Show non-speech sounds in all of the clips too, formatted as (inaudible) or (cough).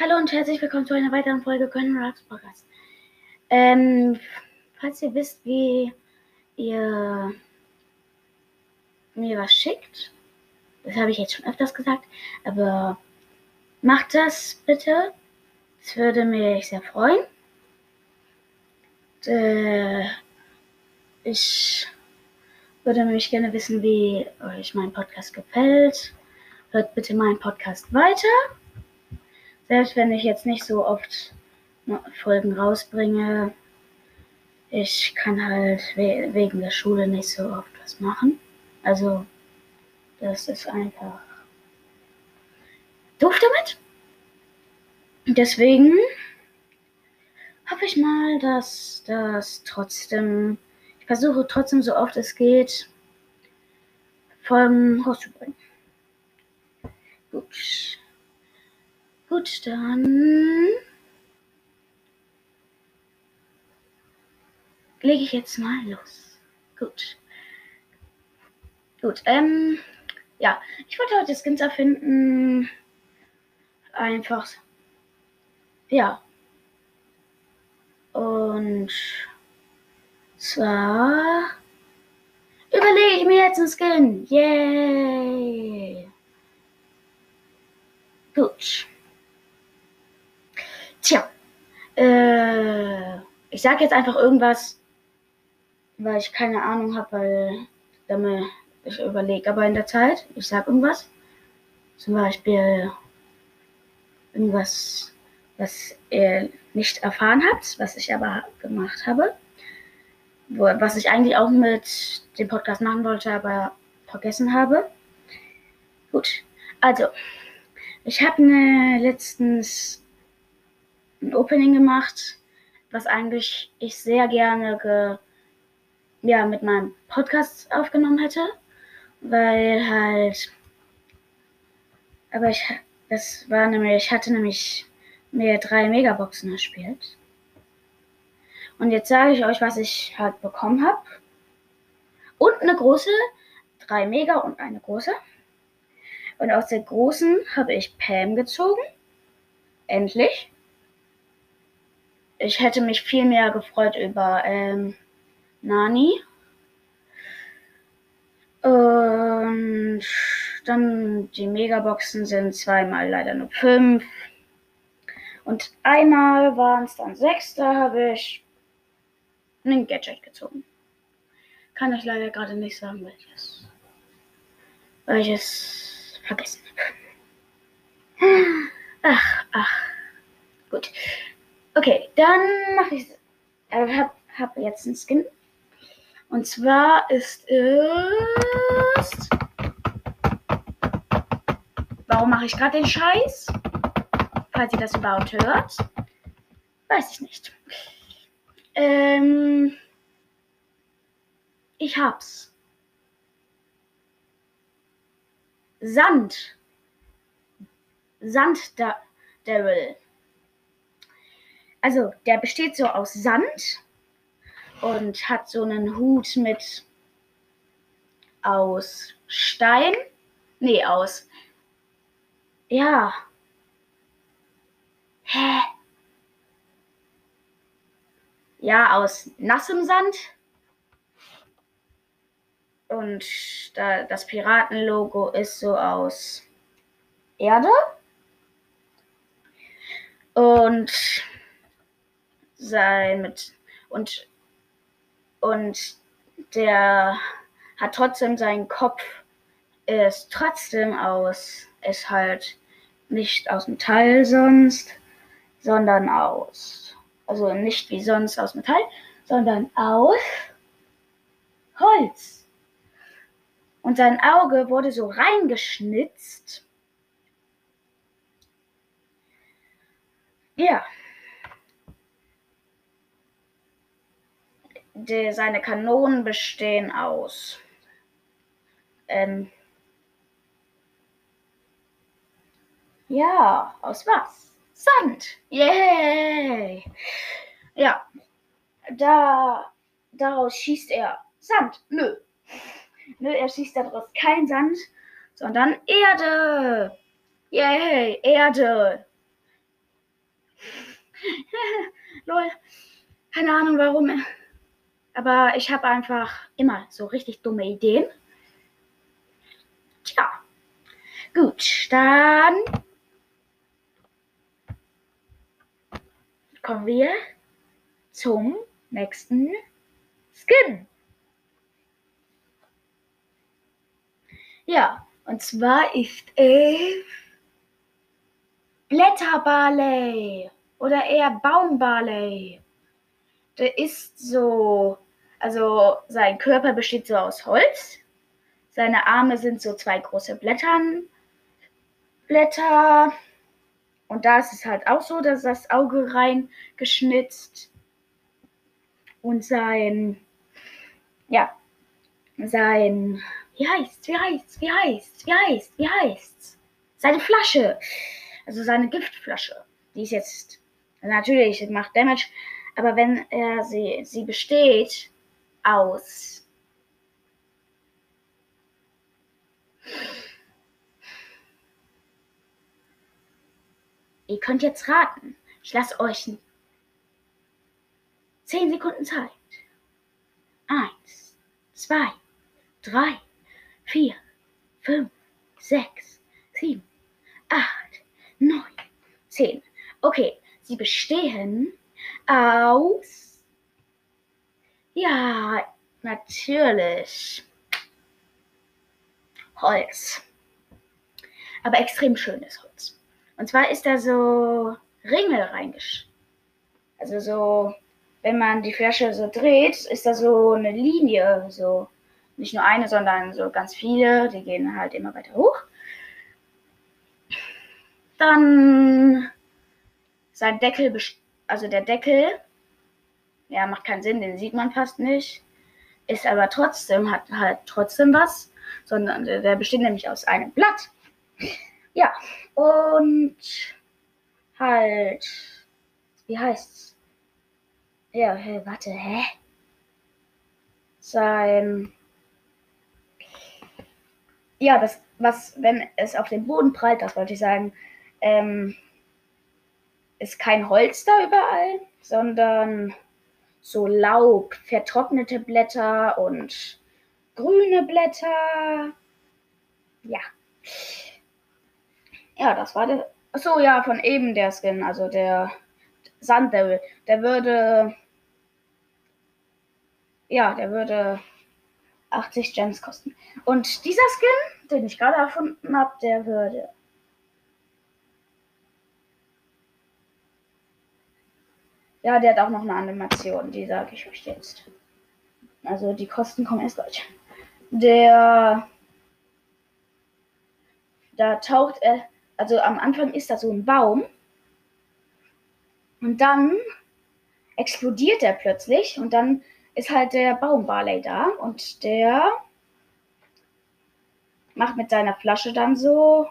Hallo und herzlich willkommen zu einer weiteren Folge Können Rocks Podcast. Ähm, falls ihr wisst, wie ihr mir was schickt, das habe ich jetzt schon öfters gesagt, aber macht das bitte. Das würde mich sehr freuen. Äh, ich würde mich gerne wissen, wie euch mein Podcast gefällt. Hört bitte meinen Podcast weiter. Selbst wenn ich jetzt nicht so oft Folgen rausbringe, ich kann halt we wegen der Schule nicht so oft was machen. Also, das ist einfach doof damit. Deswegen hoffe ich mal, dass das trotzdem, ich versuche trotzdem so oft es geht, Folgen rauszubringen. Gut. Gut, dann lege ich jetzt mal los. Gut. Gut, ähm, ja, ich wollte heute Skins erfinden. Einfach, ja. Und zwar überlege ich mir jetzt einen Skin. Yay! Gut. Tja, äh, ich sage jetzt einfach irgendwas, weil ich keine Ahnung habe, weil damit ich überlege. Aber in der Zeit, ich sage irgendwas. Zum Beispiel irgendwas, was ihr nicht erfahren habt, was ich aber gemacht habe. Wo, was ich eigentlich auch mit dem Podcast machen wollte, aber vergessen habe. Gut, also, ich habe ne, letztens ein Opening gemacht, was eigentlich ich sehr gerne ge, ja, mit meinem Podcast aufgenommen hätte, weil halt, aber ich, das war nämlich, ich hatte nämlich mir drei Megaboxen gespielt. Und jetzt sage ich euch, was ich halt bekommen habe. Und eine große, drei Mega und eine große. Und aus der großen habe ich Pam gezogen. Endlich ich hätte mich viel mehr gefreut über ähm, Nani. Und dann die Megaboxen sind zweimal leider nur fünf. Und einmal waren es dann sechs, da habe ich einen Gadget gezogen. Kann ich leider gerade nicht sagen, welches. Weil ich es vergessen habe. Ach, ach. Gut. Okay, dann mache ich. Äh, hab, hab jetzt einen Skin. Und zwar ist es. Warum mache ich gerade den Scheiß? Falls ihr das überhaupt hört. Weiß ich nicht. Ähm. Ich hab's. Sand. Sand Daryl also der besteht so aus Sand und hat so einen Hut mit aus Stein. Nee, aus. Ja. Hä? Ja, aus nassem Sand. Und da, das Piratenlogo ist so aus Erde. Und sein mit und und der hat trotzdem seinen Kopf ist trotzdem aus ist halt nicht aus Metall sonst, sondern aus also nicht wie sonst aus Metall, sondern aus Holz. Und sein Auge wurde so reingeschnitzt. Ja. Die, seine Kanonen bestehen aus ähm, ja, aus was? Sand. Yay! Ja, da daraus schießt er Sand. Nö. Nö, er schießt daraus kein Sand, sondern Erde. Yay, Erde. (laughs) Lol. Keine Ahnung warum. Aber ich habe einfach immer so richtig dumme Ideen. Tja. Gut, dann kommen wir zum nächsten Skin. Ja, und zwar ist es Blätterbarley oder eher Baumbarley. Der ist so, also sein Körper besteht so aus Holz. Seine Arme sind so zwei große Blättern, Blätter. Und da ist es halt auch so, dass das Auge reingeschnitzt und sein, ja, sein wie heißt's? Wie heißt's? Wie heißt's? Wie heißt's? Wie heißt's? Seine Flasche. Also seine Giftflasche. Die ist jetzt. Natürlich, macht Damage. Aber wenn er sie, sie besteht aus. Ihr könnt jetzt raten. Ich lasse euch 10 Sekunden Zeit. Eins, zwei, drei, vier, fünf, sechs, sieben, acht, neun, zehn. Okay, sie bestehen aus. Ja, natürlich. Holz. Aber extrem schönes Holz. Und zwar ist da so Ringel reingesch. Also so, wenn man die Flasche so dreht, ist da so eine Linie, so nicht nur eine, sondern so ganz viele. Die gehen halt immer weiter hoch. Dann sein Deckel, also der Deckel, ja, macht keinen Sinn, den sieht man fast nicht. Ist aber trotzdem, hat halt trotzdem was, sondern der besteht nämlich aus einem Blatt. Ja, und halt, wie heißt's? Ja, hey, warte, hä? Sein ja, das, was, wenn es auf den Boden prallt, das wollte ich sagen, ähm, ist kein Holz da überall, sondern so Laub, vertrocknete Blätter und grüne Blätter. Ja. Ja, das war der. Achso, ja, von eben der Skin, also der Sanddevil. Der würde. Ja, der würde 80 Gems kosten. Und dieser Skin, den ich gerade erfunden habe, der würde. Ja, der hat auch noch eine Animation, die sage ich euch jetzt. Also die Kosten kommen erst gleich. Der. Da taucht er. Also am Anfang ist da so ein Baum. Und dann explodiert er plötzlich und dann ist halt der Baum Barley da und der macht mit seiner Flasche dann so,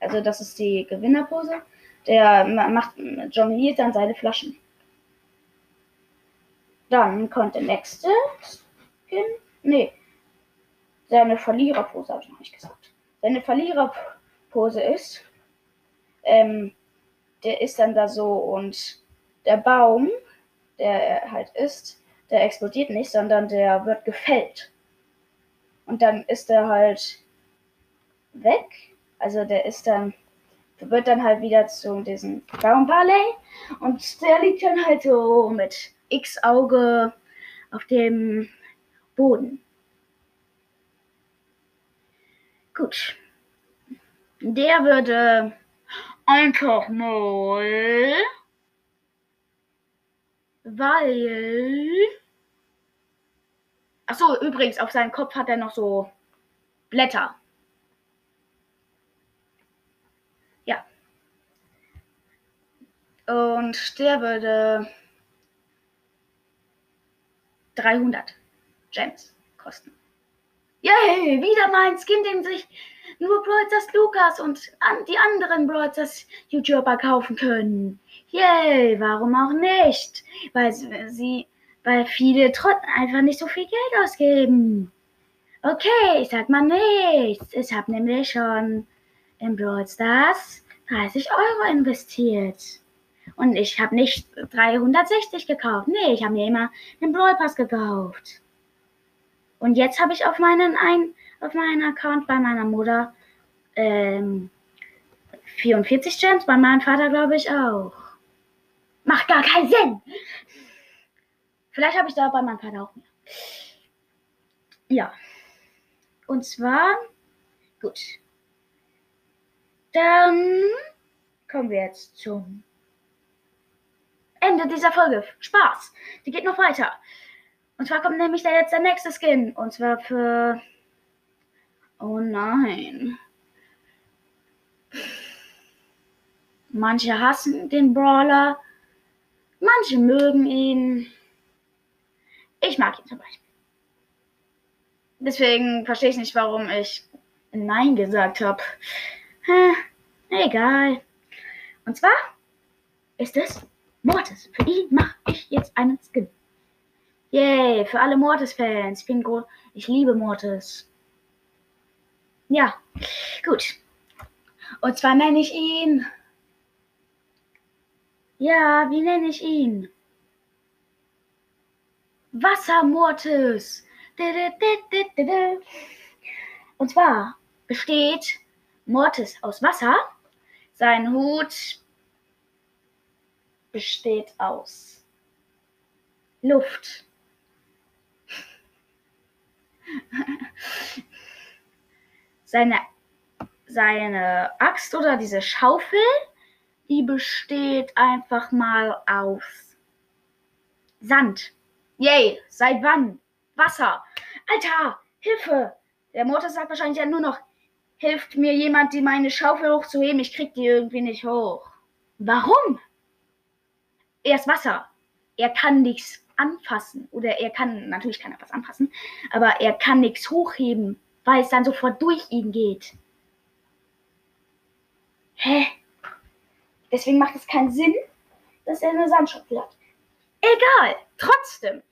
also das ist die Gewinnerpose, der macht, jongliert dann seine Flaschen. Dann kommt der nächste Skin, nee, seine Verliererpose habe ich noch nicht gesagt. Seine Verliererpose ist, ähm, der ist dann da so und der Baum der halt ist, der explodiert nicht, sondern der wird gefällt. Und dann ist er halt weg. Also der ist dann, wird dann halt wieder zu diesem Baumbarley. Und der liegt dann halt so mit X-Auge auf dem Boden. Gut. Der würde einfach mal weil. Achso, übrigens, auf seinem Kopf hat er noch so Blätter. Ja. Und der würde 300 Gems kosten. Yay, wieder mein Skin, den sich nur Brawlstars Lukas und die anderen Brawlstars YouTuber kaufen können. Yay, warum auch nicht? Weil sie, weil viele trotzdem einfach nicht so viel Geld ausgeben. Okay, ich sag mal nichts. Ich habe nämlich schon in Brawl Stars 30 Euro investiert. Und ich habe nicht 360 gekauft. Nee, ich habe mir immer den Brawl Pass gekauft. Und jetzt habe ich auf meinen ein, auf meinen Account bei meiner Mutter ähm, 44 Gems, bei meinem Vater glaube ich auch. Macht gar keinen Sinn. Vielleicht habe ich da bei meinem Vater auch mehr. Ja. Und zwar, gut. Dann kommen wir jetzt zum Ende dieser Folge. Spaß. Die geht noch weiter. Und zwar kommt nämlich da jetzt der nächste Skin. Und zwar für. Oh nein. Manche hassen den Brawler. Manche mögen ihn. Ich mag ihn zum Beispiel. Deswegen verstehe ich nicht, warum ich Nein gesagt habe. Egal. Und zwar ist es Mortis. Für ihn mache ich jetzt einen Skin. Yay, für alle Mortis-Fans. Ich bin groß. Ich liebe Mortis. Ja, gut. Und zwar nenne ich ihn. Ja, wie nenne ich ihn? Wassermortis. Und zwar besteht Mortis aus Wasser. Sein Hut besteht aus Luft. (laughs) Seine, seine Axt oder diese Schaufel, die besteht einfach mal aus Sand. Yay, seit wann? Wasser. Alter, Hilfe! Der Motor sagt wahrscheinlich ja nur noch, hilft mir jemand, die meine Schaufel hochzuheben. Ich krieg die irgendwie nicht hoch. Warum? Er ist Wasser. Er kann nichts anfassen. Oder er kann, natürlich kann er was anfassen, aber er kann nichts hochheben, weil es dann sofort durch ihn geht. Hä? Deswegen macht es keinen Sinn, dass er eine Sandschaufel hat. Egal, trotzdem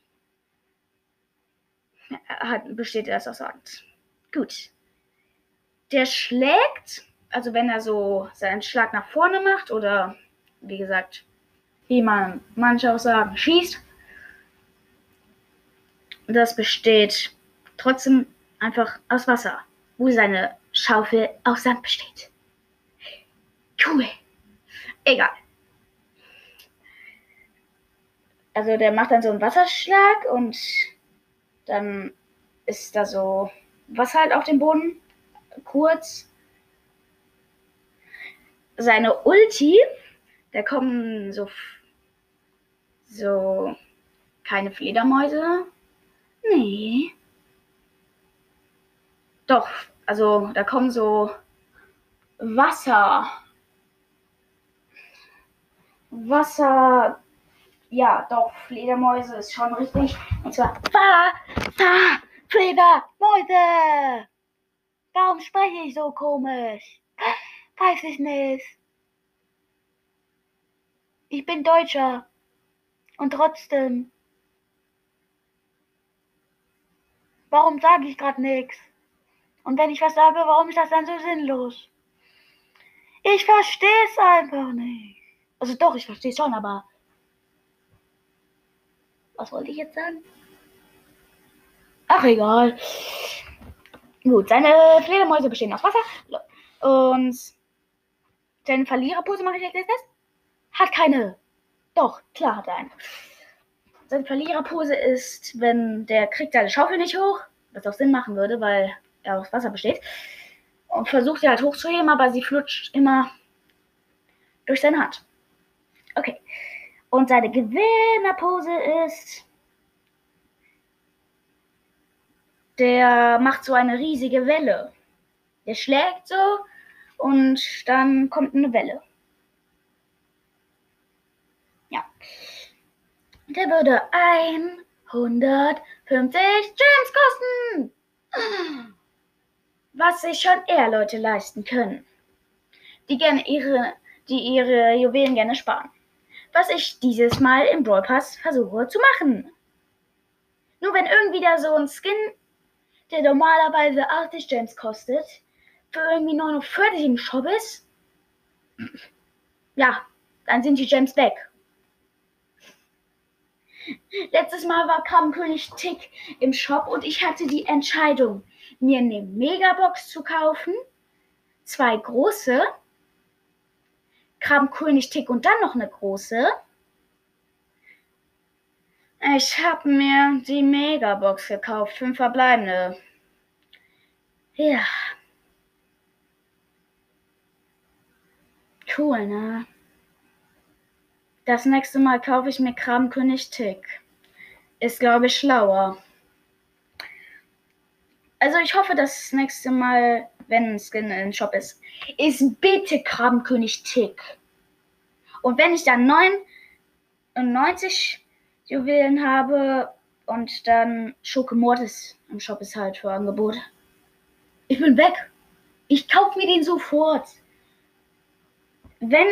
hat, besteht er aus Sand. Gut. Der schlägt, also wenn er so seinen Schlag nach vorne macht oder wie gesagt, wie man manche auch sagen, schießt, das besteht trotzdem einfach aus Wasser, wo seine Schaufel aus Sand besteht. Cool. Egal. Also der macht dann so einen Wasserschlag und dann ist da so Wasser halt auf dem Boden. Kurz. Seine Ulti, da kommen so so keine Fledermäuse, Nee. Doch, also da kommen so Wasser. Wasser. Ja, doch, Fledermäuse ist schon richtig. Und zwar Fa, Fledermäuse. Warum spreche ich so komisch? Weiß ich nicht. Ich bin Deutscher. Und trotzdem. Warum sage ich gerade nichts? Und wenn ich was sage, warum ist das dann so sinnlos? Ich verstehe es einfach nicht. Also doch, ich verstehe es schon, aber was wollte ich jetzt sagen? Ach egal. Gut, seine Fledermäuse bestehen aus Wasser. Und seine Verliererpose mache ich jetzt erst. Hat keine. Doch, klar hat er eine. Seine Verliererpose ist, wenn der kriegt seine Schaufel nicht hoch, was auch Sinn machen würde, weil er aus Wasser besteht. Und versucht sie halt hochzuheben, aber sie flutscht immer durch seine Hand. Okay. Und seine Gewinnerpose ist. Der macht so eine riesige Welle. Der schlägt so und dann kommt eine Welle. Ja. Der würde 150 Gems kosten. Was sich schon eher Leute leisten können. Die gerne ihre, die ihre Juwelen gerne sparen. Was ich dieses Mal im Brawl Pass versuche zu machen. Nur wenn irgendwie da so ein Skin, der normalerweise 80 Gems kostet, für irgendwie 49 im Shop ist, (clears throat) ja, dann sind die Gems weg. Letztes Mal war Krabbenkönig Tick im Shop und ich hatte die Entscheidung, mir eine Megabox zu kaufen, zwei große, Krabbenkönig Tick und dann noch eine große. Ich habe mir die Megabox gekauft, fünf verbleibende. Ja. Cool, ne? Das nächste Mal kaufe ich mir Krabbenkönig Tick. Ist, glaube ich, schlauer. Also ich hoffe, dass das nächste Mal, wenn ein Skin im Shop ist, ist bitte Krabbenkönig Tick. Und wenn ich dann 99 Juwelen habe und dann Schurke Mortis im Shop ist halt für Angebot. Ich bin weg. Ich kaufe mir den sofort. Wenn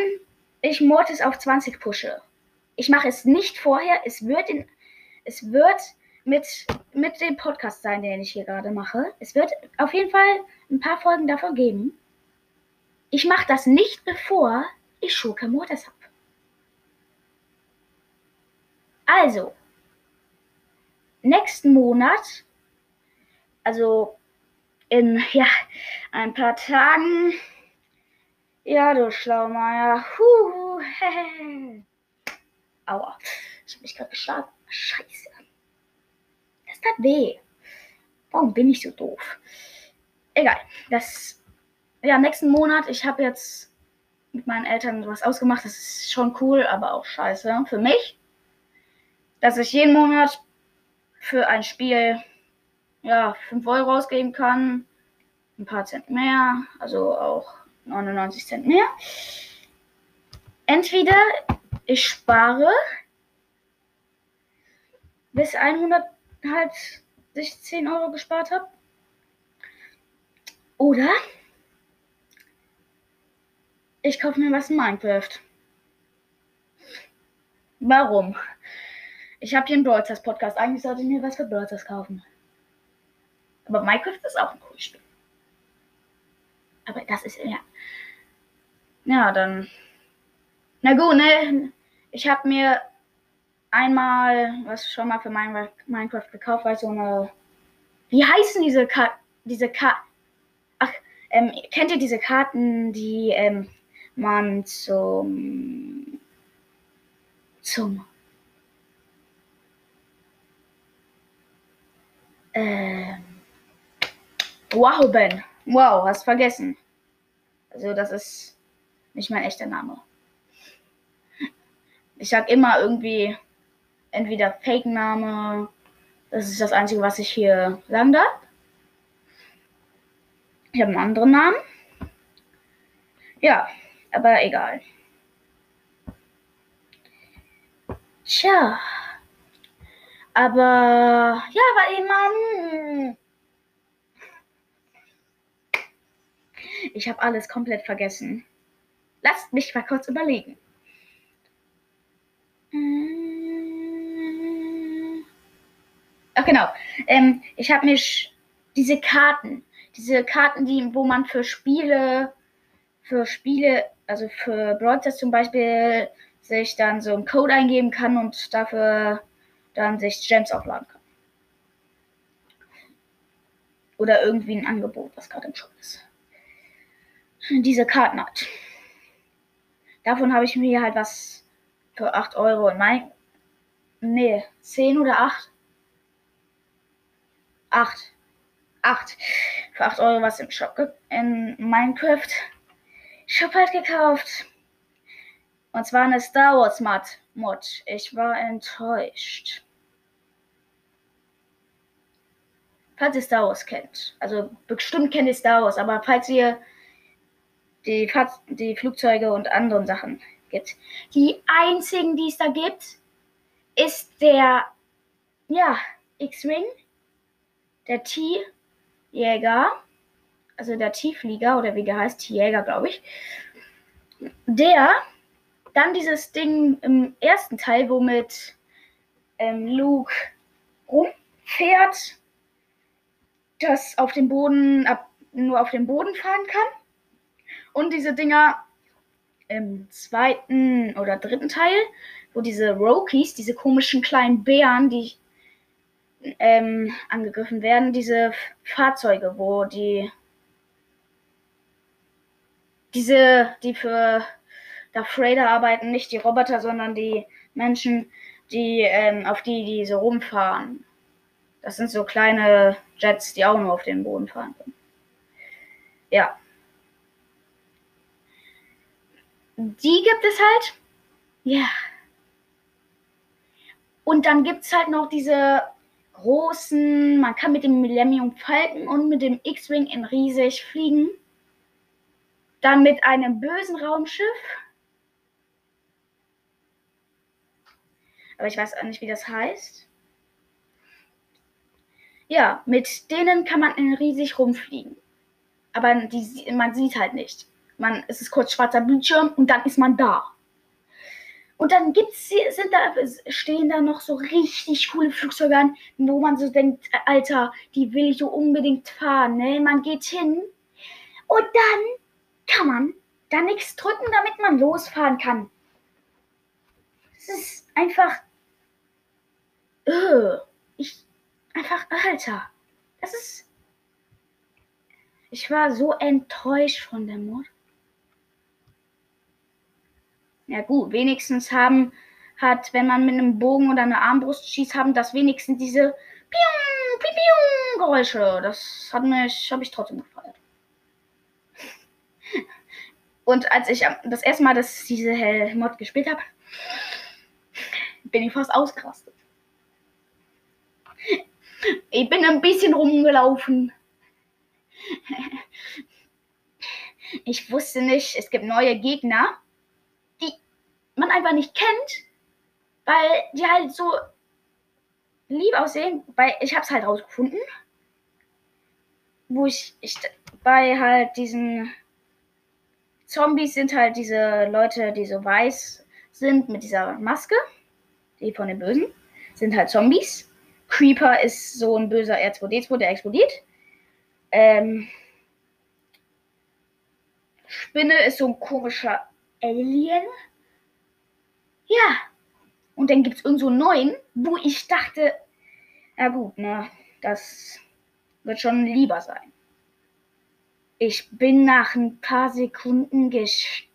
ich Mortis auf 20 pushe. Ich mache es nicht vorher. Es wird, in, es wird mit, mit dem Podcast sein, den ich hier gerade mache. Es wird auf jeden Fall ein paar Folgen davon geben. Ich mache das nicht, bevor ich Schurke Mortis habe. Also, nächsten Monat, also in ja, ein paar Tagen, ja, du Schlaumeier. Huh, (laughs) Aua. Ich habe mich gerade geschlagen. Scheiße. Das tat weh. Warum bin ich so doof? Egal. Das. Ja, nächsten Monat. Ich habe jetzt mit meinen Eltern was ausgemacht. Das ist schon cool, aber auch scheiße. Für mich. Dass ich jeden Monat für ein Spiel ja, 5 Euro ausgeben kann. Ein paar Cent mehr. Also auch 99 Cent mehr. Entweder ich spare bis 100 halt sich 10 Euro gespart habe. Oder ich kaufe mir was in Minecraft. Warum? Ich habe hier einen Brawl Podcast. Eigentlich sollte ich mir was für Brawl kaufen. Aber Minecraft ist auch ein cooles Spiel. Aber das ist ja. Ja, dann. Na gut, ne? Ich habe mir einmal was schon mal für Minecraft gekauft, weil so eine. Wie heißen diese Karten? Diese Karten. Ach, ähm, kennt ihr diese Karten, die ähm, man zum. zum. Ähm. Wow, Ben. Wow, hast vergessen. Also das ist nicht mein echter Name. Ich sag immer irgendwie entweder Fake-Name. Das ist das Einzige, was ich hier sagen darf. Ich habe einen anderen Namen. Ja, aber egal. Tja. Aber ja, weil man Ich habe alles komplett vergessen. Lasst mich mal kurz überlegen. Ach genau. Ähm, ich habe mir diese Karten, diese Karten, die, wo man für Spiele, für Spiele, also für Broadcast zum Beispiel, sich dann so einen Code eingeben kann und dafür dann sich Gems aufladen kann. Oder irgendwie ein Angebot, was gerade im Shop ist diese Karten hat. Davon habe ich mir halt was für 8 Euro in mein. Nee, 10 oder 8? 8. 8. Für 8 Euro was im Shop in Minecraft Shop halt gekauft. Und zwar eine Star Wars Mod. Mod. Ich war enttäuscht. Falls ihr Star Wars kennt. Also bestimmt kennt ihr Star Wars, aber falls ihr die, die Flugzeuge und anderen Sachen gibt. Die einzigen, die es da gibt, ist der ja, X-Wing, der T-Jäger, also der T-Flieger oder wie der heißt, T-Jäger, glaube ich. Der, dann dieses Ding im ersten Teil, womit ähm, Luke rumfährt, das auf dem Boden ab, nur auf dem Boden fahren kann. Und diese Dinger, im zweiten oder dritten Teil, wo diese Rokies, diese komischen kleinen Bären, die ähm, angegriffen werden, diese Fahrzeuge, wo die diese, die für Darth Vader arbeiten, nicht die Roboter, sondern die Menschen, die ähm, auf die die so rumfahren. Das sind so kleine Jets, die auch nur auf dem Boden fahren können. Ja. Die gibt es halt. Ja. Und dann gibt es halt noch diese großen, man kann mit dem Millennium Falcon und mit dem X-Wing in riesig fliegen. Dann mit einem bösen Raumschiff. Aber ich weiß auch nicht, wie das heißt. Ja, mit denen kann man in riesig rumfliegen. Aber die, man sieht halt nicht. Man, es ist kurz schwarzer Bildschirm und dann ist man da. Und dann gibt's, sind da, stehen da noch so richtig coole Flugzeuge an, wo man so denkt, Alter, die will ich so unbedingt fahren. Ne? Man geht hin und dann kann man da nichts drücken, damit man losfahren kann. Es ist einfach. Uh, ich. Einfach, Alter. Das ist. Ich war so enttäuscht von der Mod. Ja gut, wenigstens haben hat, wenn man mit einem Bogen oder einer Armbrust schießt, haben das wenigstens diese Pium, Pium Geräusche. Das hat mich, habe ich trotzdem gefeiert. (laughs) Und als ich das erste Mal das, diese Mod gespielt habe, bin ich fast ausgerastet. Ich bin ein bisschen rumgelaufen. (laughs) Ich wusste nicht, es gibt neue Gegner man einfach nicht kennt, weil die halt so lieb aussehen. Weil ich habe es halt rausgefunden, wo ich, ich bei halt diesen Zombies sind halt diese Leute, die so weiß sind mit dieser Maske, die von den Bösen, sind halt Zombies. Creeper ist so ein böser R2D2, der explodiert. Ähm, Spinne ist so ein komischer Alien. Ja. Und dann gibt es irgend so einen neuen, wo ich dachte, na gut, ne, das wird schon lieber sein. Ich bin nach ein paar Sekunden gesch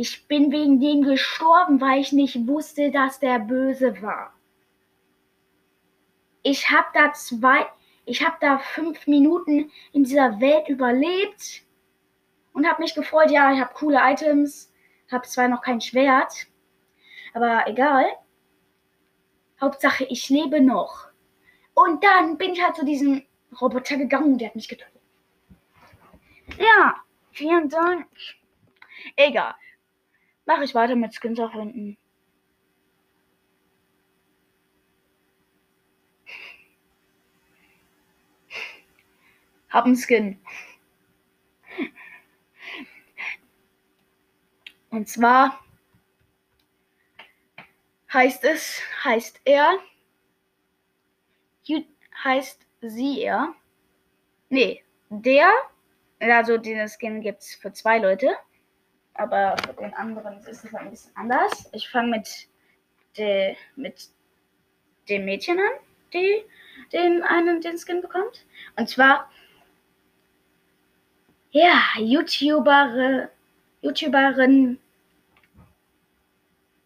ich bin wegen dem gestorben, weil ich nicht wusste, dass der böse war. Ich habe da zwei, ich habe da fünf Minuten in dieser Welt überlebt und habe mich gefreut. Ja, ich habe coole Items, habe zwar noch kein Schwert, aber egal. Hauptsache, ich lebe noch. Und dann bin ich halt zu diesem Roboter gegangen und der hat mich getötet. Ja, vielen Dank. Egal. Mache ich weiter mit Skins erfinden. Hab einen Skin. Und zwar heißt es, heißt er, heißt sie er. Nee, der, also den Skin gibt es für zwei Leute, aber für den anderen ist es ein bisschen anders. Ich fange mit, de, mit dem Mädchen an, die den einen den Skin bekommt. Und zwar, ja, YouTuber, YouTuberin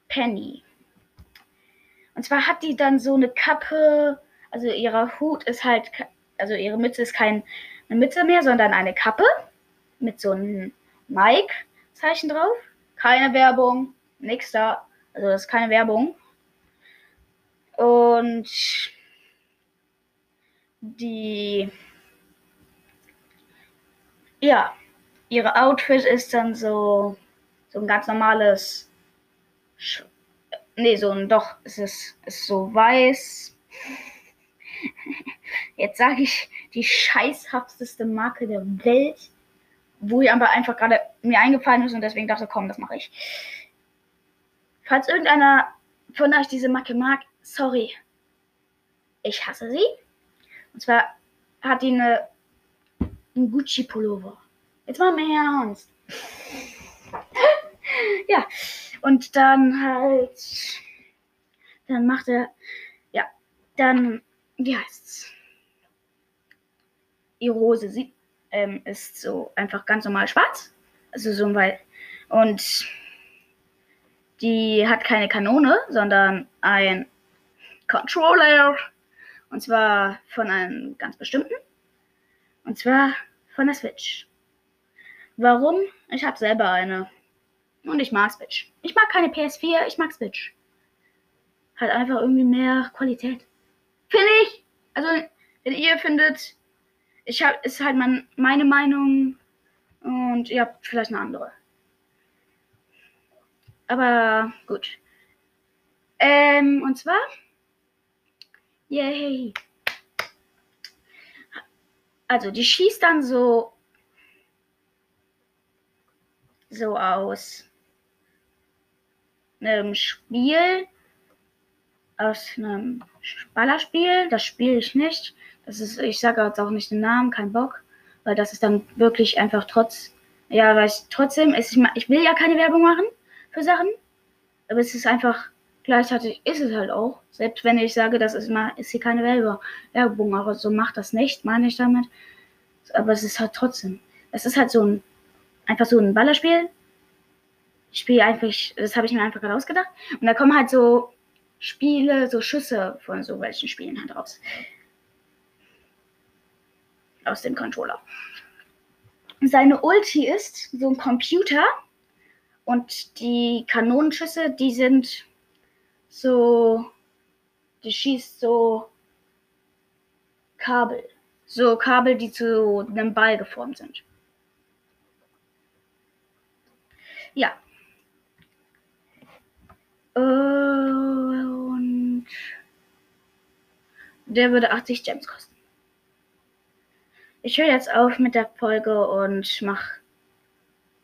Penny. Und zwar hat die dann so eine Kappe, also ihrer Hut ist halt, also ihre Mütze ist keine Mütze mehr, sondern eine Kappe mit so einem Nike-Zeichen drauf. Keine Werbung, nix da. Also das ist keine Werbung. Und die, ja, ihre Outfit ist dann so, so ein ganz normales Nee, so ein doch, es ist, ist so weiß. Jetzt sage ich die scheißhafteste Marke der Welt, wo ich aber einfach gerade mir eingefallen ist und deswegen dachte, komm, das mache ich. Falls irgendeiner von euch diese Marke mag, sorry. Ich hasse sie. Und zwar hat die eine, einen Gucci-Pullover. Jetzt mal mehr ernst. (laughs) Und dann halt, dann macht er, ja, dann, wie heißt's? Ihre Hose sieht, ähm, ist so einfach ganz normal schwarz. Also so ein Weil. Und die hat keine Kanone, sondern ein Controller. Und zwar von einem ganz bestimmten. Und zwar von der Switch. Warum? Ich habe selber eine. Und ich mag Switch. Ich mag keine PS4, ich mag Switch. Hat einfach irgendwie mehr Qualität. Finde ich. Also, wenn ihr findet, ich habe, ist halt mein, meine Meinung und ihr habt vielleicht eine andere. Aber gut. Ähm, und zwar. Yay. Also, die schießt dann so. So aus einem Spiel. Aus einem Ballerspiel. Das spiele ich nicht. Das ist, ich sage jetzt auch nicht den Namen, kein Bock. Weil das ist dann wirklich einfach trotz. Ja, weil ich trotzdem, ist, ich will ja keine Werbung machen für Sachen. Aber es ist einfach, gleichzeitig ist es halt auch. Selbst wenn ich sage, das ist mal, ist hier keine Werbung, aber so macht das nicht, meine ich damit. Aber es ist halt trotzdem. Es ist halt so ein, einfach so ein Ballerspiel. Ich spiele einfach, das habe ich mir einfach gerade ausgedacht. Und da kommen halt so Spiele, so Schüsse von so welchen Spielen halt raus. Aus dem Controller. Seine Ulti ist so ein Computer, und die Kanonenschüsse, die sind so, die schießt so Kabel. So Kabel, die zu einem Ball geformt sind. Ja. Und der würde 80 Gems kosten. Ich höre jetzt auf mit der Folge und mache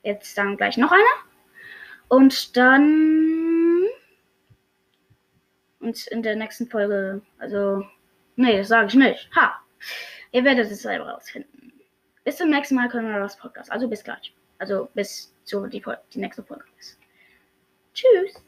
jetzt dann gleich noch eine. Und dann uns in der nächsten Folge, also, nee, das sage ich nicht. Ha! Ihr werdet es selber rausfinden. Bis zum nächsten Mal können wir das Podcast. Also bis gleich. Also bis zu die, die nächste Folge ist. Tschüss.